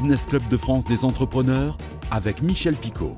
Business Club de France des entrepreneurs avec Michel Picot.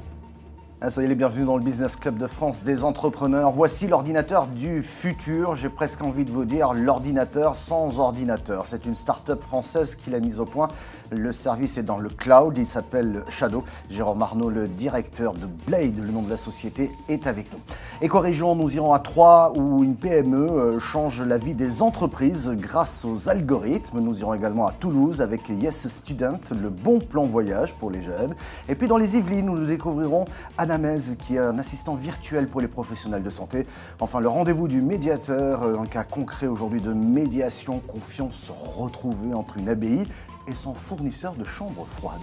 Ah, soyez les bienvenus dans le Business Club de France des entrepreneurs. Voici l'ordinateur du futur. J'ai presque envie de vous dire l'ordinateur sans ordinateur. C'est une start-up française qui l'a mise au point. Le service est dans le cloud. Il s'appelle Shadow. Jérôme Arnaud, le directeur de Blade, le nom de la société, est avec nous. Éco-région, nous irons à Troyes où une PME euh, change la vie des entreprises grâce aux algorithmes. Nous irons également à Toulouse avec Yes Student, le bon plan voyage pour les jeunes. Et puis dans les Yvelines, nous découvrirons Anna qui est un assistant virtuel pour les professionnels de santé. Enfin, le rendez-vous du médiateur, euh, un cas concret aujourd'hui de médiation, confiance retrouvée entre une abbaye et son fournisseur de chambres froides.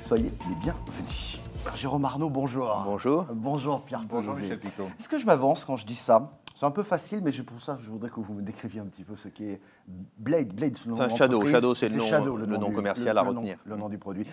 Soyez les bienvenus. Jérôme Arnaud, bonjour. Bonjour. Bonjour Pierre Bonjour Michel Picot. Est-ce que je m'avance quand je dis ça? C'est un peu facile, mais pour ça, je voudrais que vous me décriviez un petit peu ce qu'est Blade. Blade, c'est le nom Shadow. Shadow, c'est le, nom, commercial à retenir. le nom du produit.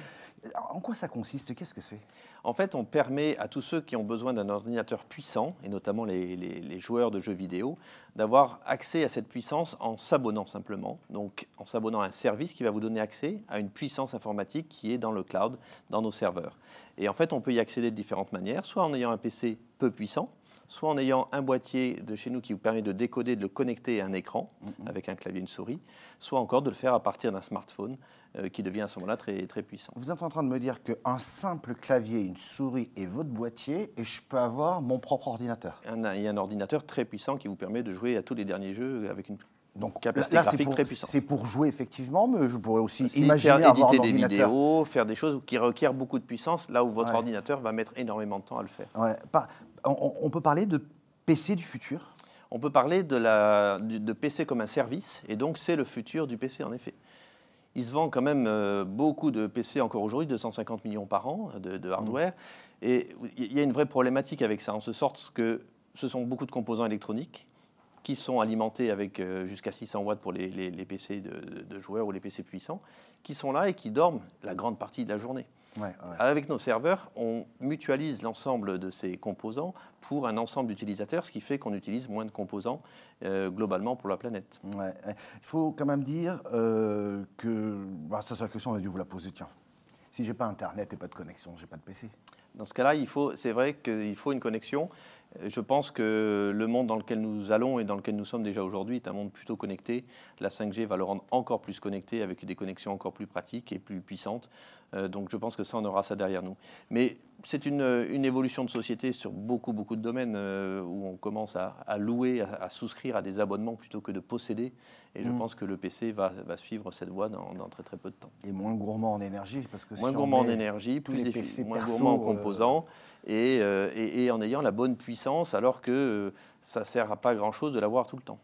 En quoi ça consiste? Qu'est-ce que c'est? En fait, on permet à tous ceux qui ont besoin d'un ordinateur puissant, et notamment les, joueurs de jeux vidéo, d'avoir accès à cette puissance en s'abonnant simplement. Donc, en s'abonnant à un service qui va vous donner accès à une puissance informatique qui est dans le cloud, dans nos serveurs. Et en fait, on peut y accéder de différentes manières, soit en ayant un PC peu puissant, soit en ayant un boîtier de chez nous qui vous permet de décoder, de le connecter à un écran avec un clavier et une souris, soit encore de le faire à partir d'un smartphone euh, qui devient à ce moment-là très, très puissant. Vous êtes en train de me dire qu'un simple clavier, une souris et votre boîtier, et je peux avoir mon propre ordinateur Il y a un ordinateur très puissant qui vous permet de jouer à tous les derniers jeux avec une donc, capacité graphique très puissante. C'est pour jouer effectivement, mais je pourrais aussi imaginer faire éditer des vidéos, faire des choses qui requièrent beaucoup de puissance, là où votre ordinateur va mettre énormément de temps à le faire. Ouais, pas, on, peut parler de PC du futur? On peut parler de, la, de PC comme un service, et donc c'est le futur du PC en effet. Il se vend quand même euh, beaucoup de PC encore aujourd'hui, 250 millions par an de, hardware. Mmh. Et il y a une vraie problématique avec ça, en ce sorte que ce sont beaucoup de composants électroniques qui sont alimentés avec euh, jusqu'à 600 watts pour les, PC de, joueurs ou les PC puissants, qui sont là et qui dorment la grande partie de la journée. Avec nos serveurs, on mutualise l'ensemble de ces composants pour un ensemble d'utilisateurs, ce qui fait qu'on utilise moins de composants euh, globalement pour la planète. Il faut quand même dire euh, que, bah, ça c'est la question, on a dû vous la poser, tiens. Si j'ai pas Internet et pas de connexion, j'ai pas de PC. Dans ce cas-là, c'est vrai qu'il faut une connexion. Je pense que le monde dans lequel nous allons et dans lequel nous sommes déjà aujourd'hui est un monde plutôt connecté. La 5G va le rendre encore plus connecté avec des connexions encore plus pratiques et plus puissantes. Euh, donc je pense que ça, on aura ça derrière nous. Mais c'est une, évolution de société sur beaucoup, beaucoup de domaines euh, où on commence à, louer, à, souscrire à des abonnements plutôt que de posséder. Et je mm. pense que le PC va, suivre cette voie dans, très très peu de temps. Et moins gourmand en énergie parce que Moins gourmand en énergie, plus moins gourmand en euh, composants et, et, en ayant la bonne puissance alors que ça ne sert à pas grand-chose de l'avoir tout le temps.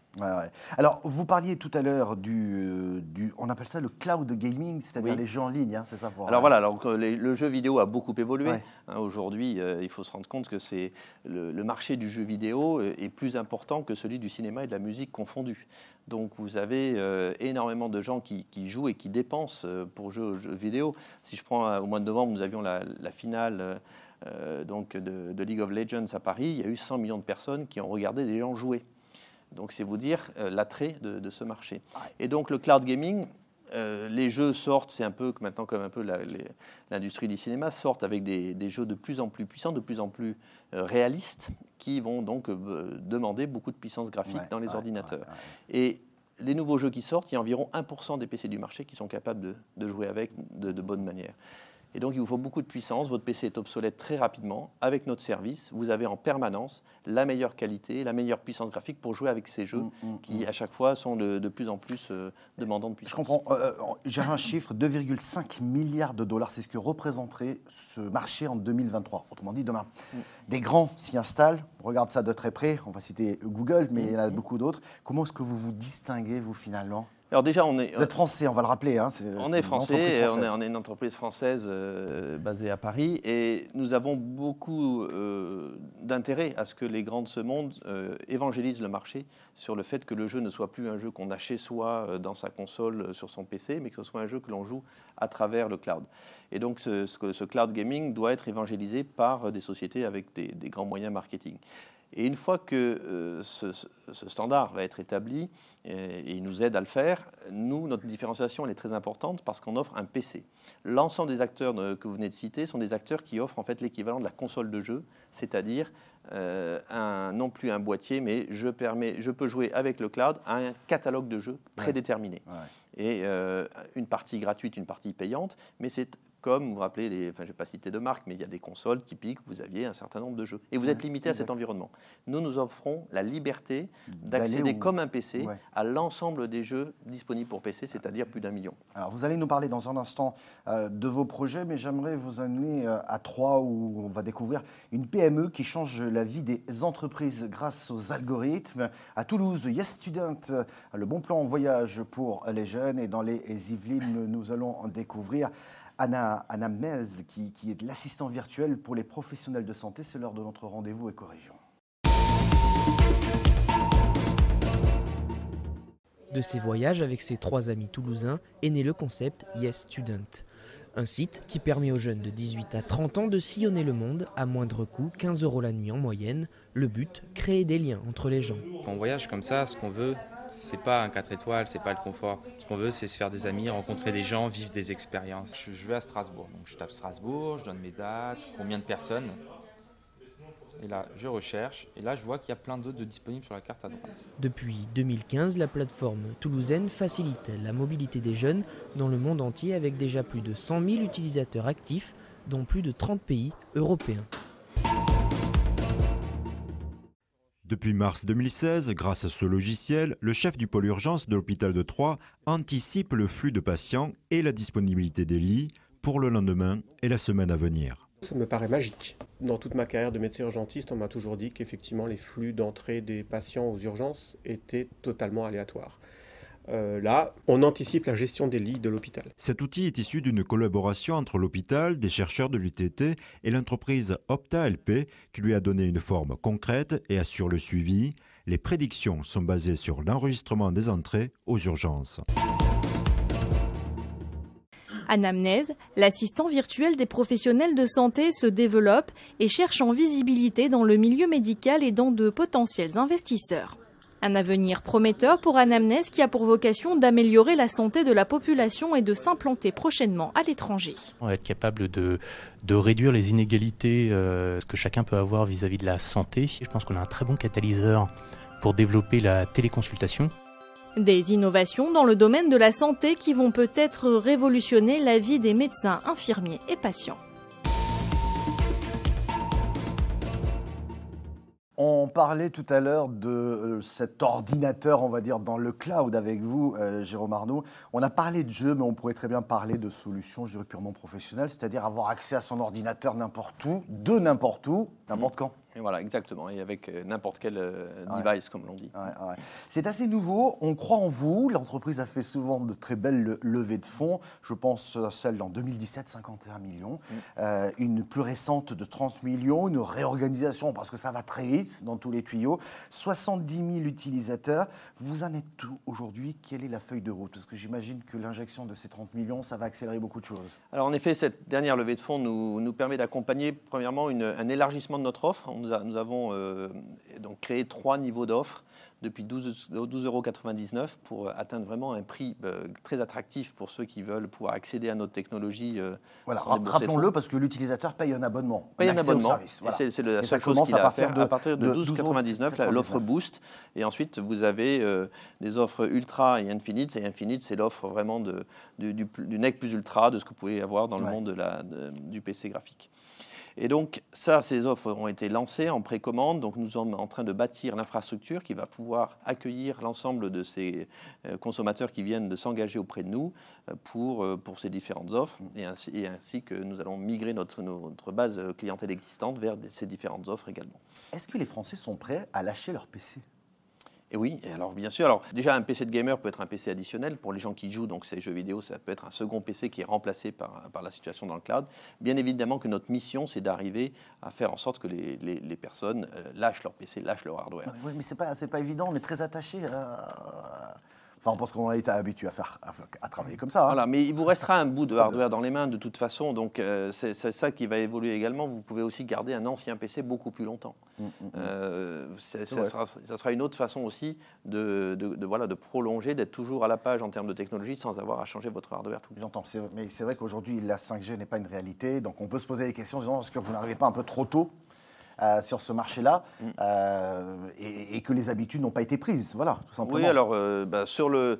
Alors, vous parliez tout à l'heure du, du, On appelle ça le cloud gaming, c'est-à-dire les jeux en ligne, hein, c'est ça pour, Alors voilà, alors, le jeu vidéo a beaucoup évolué. Hein, aujourd'hui, euh, il faut se rendre compte que c'est le, marché du jeu vidéo est plus important que celui du cinéma et de la musique confondus. Donc vous avez euh, énormément de gens qui, jouent et qui dépensent euh, pour jouer aux jeux vidéo. Si je prends au mois de novembre, nous avions la, finale donc de, League of Legends à Paris. Il y a eu 100 millions de personnes qui ont regardé des gens jouer. Donc c'est vous dire l'attrait de, de, ce marché. Et donc le cloud gaming, euh, les jeux sortent, c'est un peu maintenant comme un peu l'industrie du cinéma, sortent avec des, jeux de plus en plus puissants, de plus en plus euh, réalistes, qui vont donc euh, demander beaucoup de puissance graphique dans les ordinateurs. Et les nouveaux jeux qui sortent, il y a environ 1% des PC du marché qui sont capables de, jouer avec de, de bonne manière. Et donc, il vous faut beaucoup de puissance. Votre PC est obsolète très rapidement. Avec notre service, vous avez en permanence la meilleure qualité, la meilleure puissance graphique pour jouer avec ces jeux mm, mm, qui, mm. à chaque fois, sont de, plus en plus euh, demandants de puissance. Je comprends. Euh, euh, j'ai un chiffre 2,5 milliards de dollars. C'est ce que représenterait ce marché en 2023. Autrement dit, demain. Des grands s'y installent. regarde ça de très près. On va citer Google, mais il y en a beaucoup d'autres. Comment est-ce que vous vous distinguez, vous, finalement? Alors déjà, on est. Vous êtes français, on va le rappeler. Hein, on est français, on est, on est, une entreprise française euh, basée à Paris et nous avons beaucoup euh, d'intérêt à ce que les grands de ce monde euh, évangélisent le marché sur le fait que le jeu ne soit plus un jeu qu'on a chez soi dans sa console sur son PC, mais que ce soit un jeu que l'on joue à travers le cloud. Et donc ce, ce, cloud gaming doit être évangélisé par des sociétés avec des, des grands moyens marketing. Et une fois que euh, ce, standard va être établi, et, il nous aide à le faire, nous, notre différenciation, elle est très importante parce qu'on offre un PC. L'ensemble des acteurs que vous venez de citer sont des acteurs qui offrent en fait l'équivalent de la console de jeu, c'est-à-dire euh, un, non plus un boîtier, mais je, permets, je peux jouer avec le cloud à un catalogue de jeux prédéterminé. Et euh, une partie gratuite, une partie payante, mais c'est comme vous vous rappelez, les, enfin, je ne vais pas citer de marque, mais il y a des consoles typiques, vous aviez un certain nombre de jeux. Et vous êtes limité à cet environnement. Nous, nous offrons la liberté d'accéder comme un PC à l'ensemble des jeux disponibles pour PC, c'est-à-dire plus d'un million. Alors, vous allez nous parler dans un instant euh, de vos projets, mais j'aimerais vous amener euh, à Troyes où on va découvrir une PME qui change la vie des entreprises grâce aux algorithmes. À Toulouse, Yes Student, euh, le bon plan en voyage pour les jeunes. Et dans les Yvelines, nous allons en découvrir Anna, Anna Mez, qui, qui est l'assistant virtuel pour les professionnels de santé. C'est l'heure de notre rendez-vous éco-région. De ses voyages avec ses trois amis toulousains est né le concept Yes Student. Un site qui permet aux jeunes de 18 à 30 ans de sillonner le monde à moindre coût, 15 euros la nuit en moyenne. Le but, créer des liens entre les gens. Quand on voyage comme ça, ce qu'on veut, c'est pas un 4 étoiles, c'est pas le confort. Ce qu'on veut, c'est se faire des amis, rencontrer des gens, vivre des expériences. Je, vais à Strasbourg, donc je tape Strasbourg, je donne mes dates, combien de personnes. Et là, je recherche, et là, je vois qu'il y a plein d'autres de disponibles sur la carte à droite. Depuis 2015, la plateforme toulousaine facilite la mobilité des jeunes dans le monde entier avec déjà plus de 100 000 utilisateurs actifs dans plus de 30 pays européens. Depuis mars 2016, grâce à ce logiciel, le chef du pôle urgence de l'hôpital de Troyes anticipe le flux de patients et la disponibilité des lits pour le lendemain et la semaine à venir. Ça me paraît magique. Dans toute ma carrière de médecin urgentiste, on m'a toujours dit qu'effectivement les flux d'entrée des patients aux urgences étaient totalement aléatoires. Euh, là, on anticipe la gestion des lits de l'hôpital. Cet outil est issu d'une collaboration entre l'hôpital, des chercheurs de l'UTT et l'entreprise OptaLP qui lui a donné une forme concrète et assure le suivi. Les prédictions sont basées sur l'enregistrement des entrées aux urgences. Anamnèse, l'assistant virtuel des professionnels de santé se développe et cherche en visibilité dans le milieu médical et dans de potentiels investisseurs. Un avenir prometteur pour Anamnèse qui a pour vocation d'améliorer la santé de la population et de s'implanter prochainement à l'étranger. On va être capable de, de réduire les inégalités euh, que chacun peut avoir vis-à-vis de la santé. Je pense qu'on a un très bon catalyseur pour développer la téléconsultation. Des innovations dans le domaine de la santé qui vont peut-être révolutionner la vie des médecins, infirmiers et patients. On parlait tout à l'heure de euh, cet ordinateur, on va dire, dans le cloud avec vous, euh, Jérôme Arnaud. On a parlé de jeux, mais on pourrait très bien parler de solutions, je dirais, purement professionnelles, c'est-à-dire avoir accès à son ordinateur n'importe où, de n'importe où, n'importe quand. Et voilà, exactement, et avec euh, n'importe quel euh, device, comme l'on dit. C'est assez nouveau, on croit en vous, l'entreprise a fait souvent de très belles levées de fonds, je pense à celle en 2017, 51 millions, mm. euh, une plus récente de 30 millions, une réorganisation parce que ça va très vite dans tous les tuyaux, 70 000 utilisateurs, vous en êtes tout aujourd'hui, quelle est la feuille de route? Parce que j'imagine que l'injection de ces 30 millions, ça va accélérer beaucoup de choses. Alors en effet, cette dernière levée de fonds nous, nous permet d'accompagner premièrement un élargissement de notre offre, nous, avons euh, donc créé trois niveaux d'offres depuis 12,99 euros pour atteindre vraiment un prix euh, très attractif pour ceux qui veulent pouvoir accéder à notre technologie. Euh, voilà, rappelons-le parce que l'utilisateur paye un abonnement. Paye un, abonnement. C'est la seule chose qu'il a à faire. De, à partir de, 12,99 l'offre Boost. Et ensuite, vous avez des offres Ultra et Infinite. Et Infinite, c'est l'offre vraiment de, du, du, NEC plus Ultra, de ce que vous pouvez avoir dans le monde de la, du PC graphique. Et donc, ça, ces offres ont été lancées en précommande. Donc, nous sommes en train de bâtir l'infrastructure qui va pouvoir accueillir l'ensemble de ces euh, consommateurs qui viennent de s'engager auprès de nous euh, pour, euh, pour ces différentes offres. Et ainsi, que nous allons migrer notre, notre base clientèle existante vers ces différentes offres également. Est-ce que les Français sont prêts à lâcher leur PC et oui, alors bien sûr, alors déjà un PC de gamer peut être un PC additionnel pour les gens qui jouent donc ces jeux vidéo, ça peut être un second PC qui est remplacé par, par la situation dans le cloud. Bien évidemment que notre mission, c'est d'arriver à faire en sorte que les, les, personnes euh, lâchent leur PC, lâchent leur hardware. Oui, mais c'est pas pas évident, on est très attaché à Enfin, parce qu'on a été habitué à, faire, à, travailler comme ça. Hein. Voilà, mais il vous restera un bout de hardware dans les mains de toute façon, donc euh, c'est ça qui va évoluer également. Vous pouvez aussi garder un ancien PC beaucoup plus longtemps. Mmh, mmh. Euh, ça, sera, une autre façon aussi de, voilà, de prolonger, d'être toujours à la page en termes de technologie sans avoir à changer votre hardware tout le temps. Mais c'est vrai qu'aujourd'hui, la 5G n'est pas une réalité, donc on peut se poser des questions en disant est-ce que vous n'arrivez pas un peu trop tôt euh, sur ce marché-là euh, et, que les habitudes n'ont pas été prises. Voilà, tout simplement. Oui, alors euh, bah, sur le.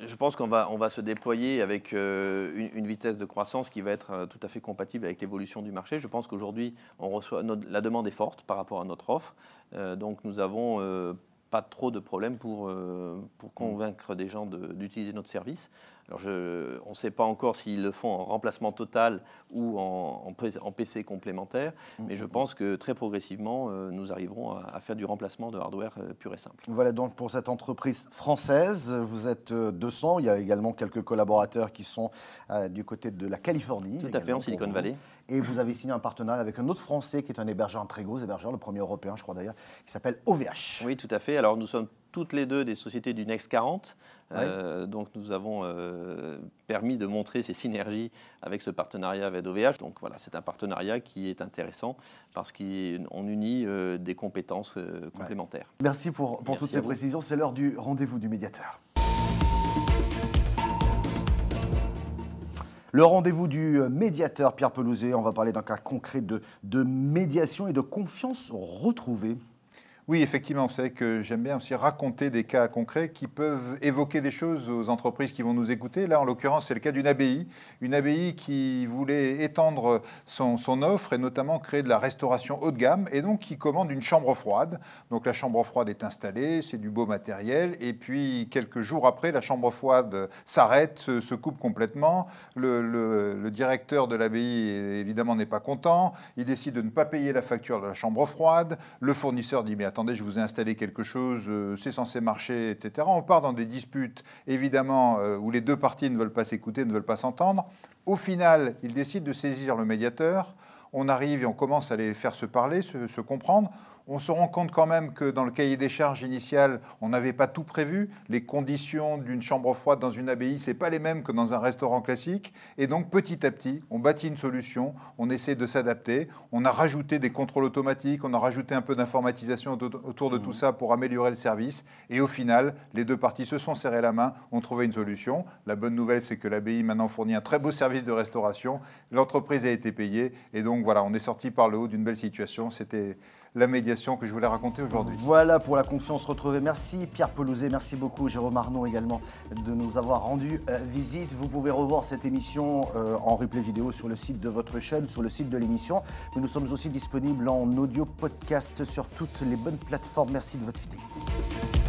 Je pense qu'on va, on va se déployer avec une, vitesse de croissance qui va être tout à fait compatible avec l'évolution du marché. Je pense qu'aujourd'hui, on reçoit la demande est forte par rapport à notre offre. donc nous avons pas trop de problèmes pour, euh, pour mm. convaincre des gens d'utiliser notre service. Alors je, on ne sait pas encore s'ils le font en remplacement total ou en, en, PC complémentaire, mm. mais je pense que très progressivement, euh, nous arriverons à, faire du remplacement de hardware euh, pur et simple. Voilà donc pour cette entreprise française, vous êtes 200, il y a également quelques collaborateurs qui sont du côté de la Californie. Tout à fait, en Silicon Valley. Et vous avez signé un partenariat avec un autre Français qui est un hébergeur, un très gros hébergeur, le premier européen, je crois d'ailleurs, qui s'appelle OVH. Oui, tout à fait. Alors nous sommes toutes les deux des sociétés du Next 40. Euh, donc nous avons euh, permis de montrer ces synergies avec ce partenariat avec OVH. Donc voilà, c'est un partenariat qui est intéressant parce qu'on unit euh, des compétences complémentaires. Merci pour, pour toutes ces précisions. C'est l'heure du rendez-vous du médiateur. Le rendez-vous du médiateur Pierre Pelouzet, on va parler d'un cas concret de médiation et de confiance retrouvée. Oui, effectivement, vous savez que j'aime bien aussi raconter des cas concrets qui peuvent évoquer des choses aux entreprises qui vont nous écouter. Là, en l'occurrence, c'est le cas d'une abbaye, une abbaye qui voulait étendre son, offre et notamment créer de la restauration haut de gamme et donc qui commande une chambre froide. Donc la chambre froide est installée, c'est du beau matériel et puis quelques jours après, la chambre froide s'arrête, se, coupe complètement. Le, directeur de l'abbaye, évidemment, n'est pas content. Il décide de ne pas payer la facture de la chambre froide. Le fournisseur dit, mais attendez, je vous ai installé quelque chose, euh, c'est censé marcher, etc. On part dans des disputes, évidemment, euh, où les deux parties ne veulent pas s'écouter, ne veulent pas s'entendre. Au final, ils décident de saisir le médiateur. On arrive et on commence à les faire se parler, se comprendre on se rend compte quand même que dans le cahier des charges initial, on n'avait pas tout prévu. Les conditions d'une chambre froide dans une abbaye, c'est pas les mêmes que dans un restaurant classique. Et donc petit à petit, on bâtit une solution, on essaie de s'adapter. On a rajouté des contrôles automatiques, on a rajouté un peu d'informatisation autour de tout mmh. ça pour améliorer le service. Et au final, les deux parties se sont serrées la main, ont trouvé une solution. La bonne nouvelle, c'est que l'abbaye maintenant fournit un très beau service de restauration. L'entreprise a été payée et donc voilà, on est sorti par le haut d'une belle situation. C'était la médiation que je voulais raconter aujourd'hui. Voilà pour la confiance retrouvée. Merci Pierre Pelouzet, merci beaucoup Jérôme Arnaud également de nous avoir rendu euh, visite. Vous pouvez revoir cette émission euh, en replay vidéo sur le site de votre chaîne, sur le site de l'émission. Mais nous sommes aussi disponibles en audio podcast sur toutes les bonnes plateformes. Merci de votre fidélité.